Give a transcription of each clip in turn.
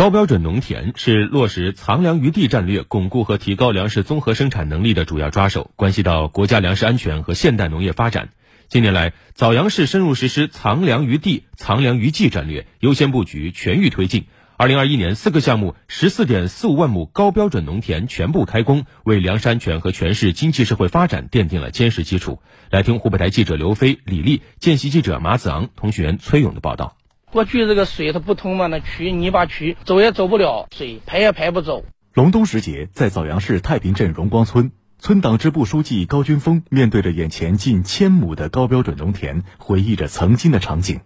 高标准农田是落实藏粮于地战略、巩固和提高粮食综合生产能力的主要抓手，关系到国家粮食安全和现代农业发展。近年来，枣阳市深入实施藏粮于地、藏粮于技战略，优先布局，全域推进。二零二一年，四个项目，十四点四五万亩高标准农田全部开工，为粮食安全和全市经济社会发展奠定了坚实基础。来听湖北台记者刘飞、李丽，见习记者马子昂，通讯员崔勇的报道。过去这个水它不通嘛，那渠泥巴渠走也走不了，水排也排不走。隆冬时节，在枣阳市太平镇荣光村。村党支部书记高军峰面对着眼前近千亩的高标准农田，回忆着曾经的场景。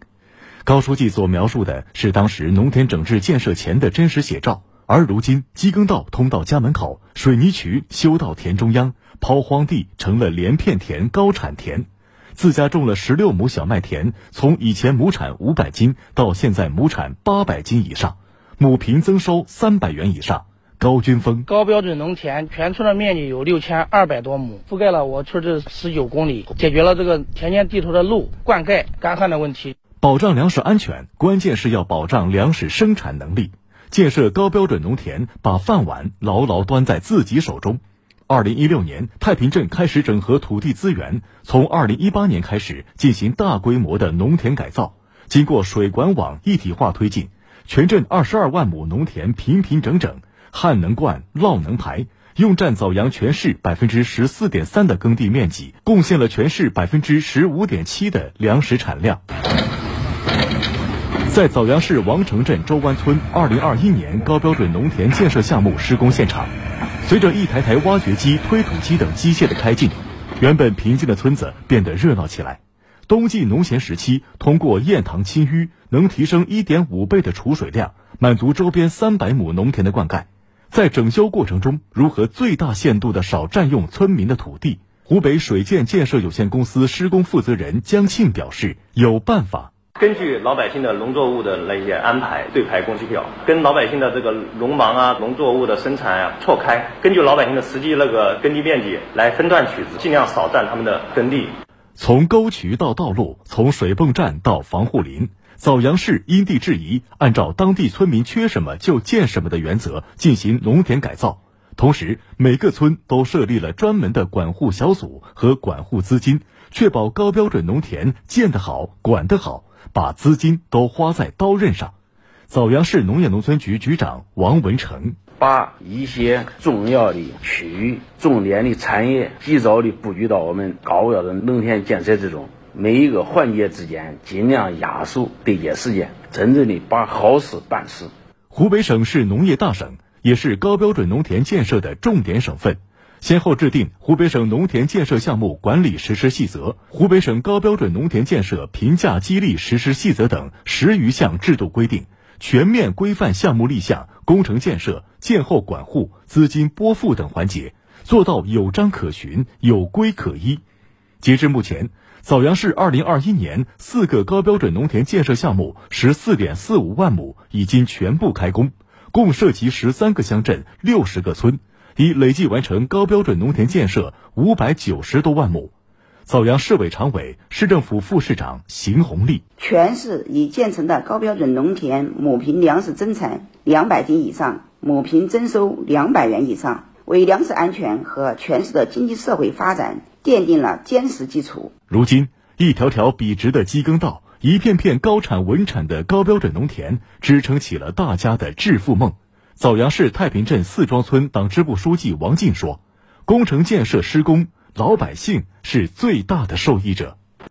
高书记所描述的是当时农田整治建设前的真实写照，而如今机耕道通到家门口，水泥渠修到田中央，抛荒地成了连片田、高产田。自家种了十六亩小麦田，从以前亩产五百斤到现在亩产八百斤以上，亩平增收三百元以上。高军峰，高标准农田全村的面积有六千二百多亩，覆盖了我村这十九公里，解决了这个田间地头的路、灌溉、干旱的问题。保障粮食安全，关键是要保障粮食生产能力。建设高标准农田，把饭碗牢牢端在自己手中。二零一六年，太平镇开始整合土地资源，从二零一八年开始进行大规模的农田改造，经过水管网一体化推进，全镇二十二万亩农田平平整整。旱能灌，涝能排，用占枣阳全市百分之十四点三的耕地面积，贡献了全市百分之十五点七的粮食产量。在枣阳市王城镇周湾村二零二一年高标准农田建设项目施工现场，随着一台台挖掘机、推土机等机械的开进，原本平静的村子变得热闹起来。冬季农闲时期，通过堰塘清淤，能提升一点五倍的储水量，满足周边三百亩农田的灌溉。在整修过程中，如何最大限度的少占用村民的土地？湖北水建建设有限公司施工负责人江庆表示，有办法。根据老百姓的农作物的那些安排，对排工期表，跟老百姓的这个农忙啊、农作物的生产啊错开，根据老百姓的实际那个耕地面积来分段取值，尽量少占他们的耕地。从沟渠到道路，从水泵站到防护林。枣阳市因地制宜，按照当地村民缺什么就建什么的原则进行农田改造，同时每个村都设立了专门的管护小组和管护资金，确保高标准农田建得好、管得好，把资金都花在刀刃上。枣阳市农业农村局局长王文成把一些重要的区域、重点的产业及早的布局到我们高标准农田建设之中。每一个环节之间尽量压缩对接时间，真正的把好事办实。湖北省是农业大省，也是高标准农田建设的重点省份，先后制定《湖北省农田建设项目管理实施细则》《湖北省高标准农田建设评价激励实施细则》等十余项制度规定，全面规范项目立项、工程建设、建后管护、资金拨付等环节，做到有章可循、有规可依。截至目前。枣阳市二零二一年四个高标准农田建设项目十四点四五万亩已经全部开工，共涉及十三个乡镇、六十个村，已累计完成高标准农田建设五百九十多万亩。枣阳市委常委、市政府副市长邢红利：全市已建成的高标准农田亩平粮食增产两百斤以上，亩平增收两百元以上，为粮食安全和全市的经济社会发展。奠定了坚实基础。如今，一条条笔直的机耕道，一片片高产稳产的高标准农田，支撑起了大家的致富梦。枣阳市太平镇四庄村党支部书记王进说：“工程建设施工，老百姓是最大的受益者。”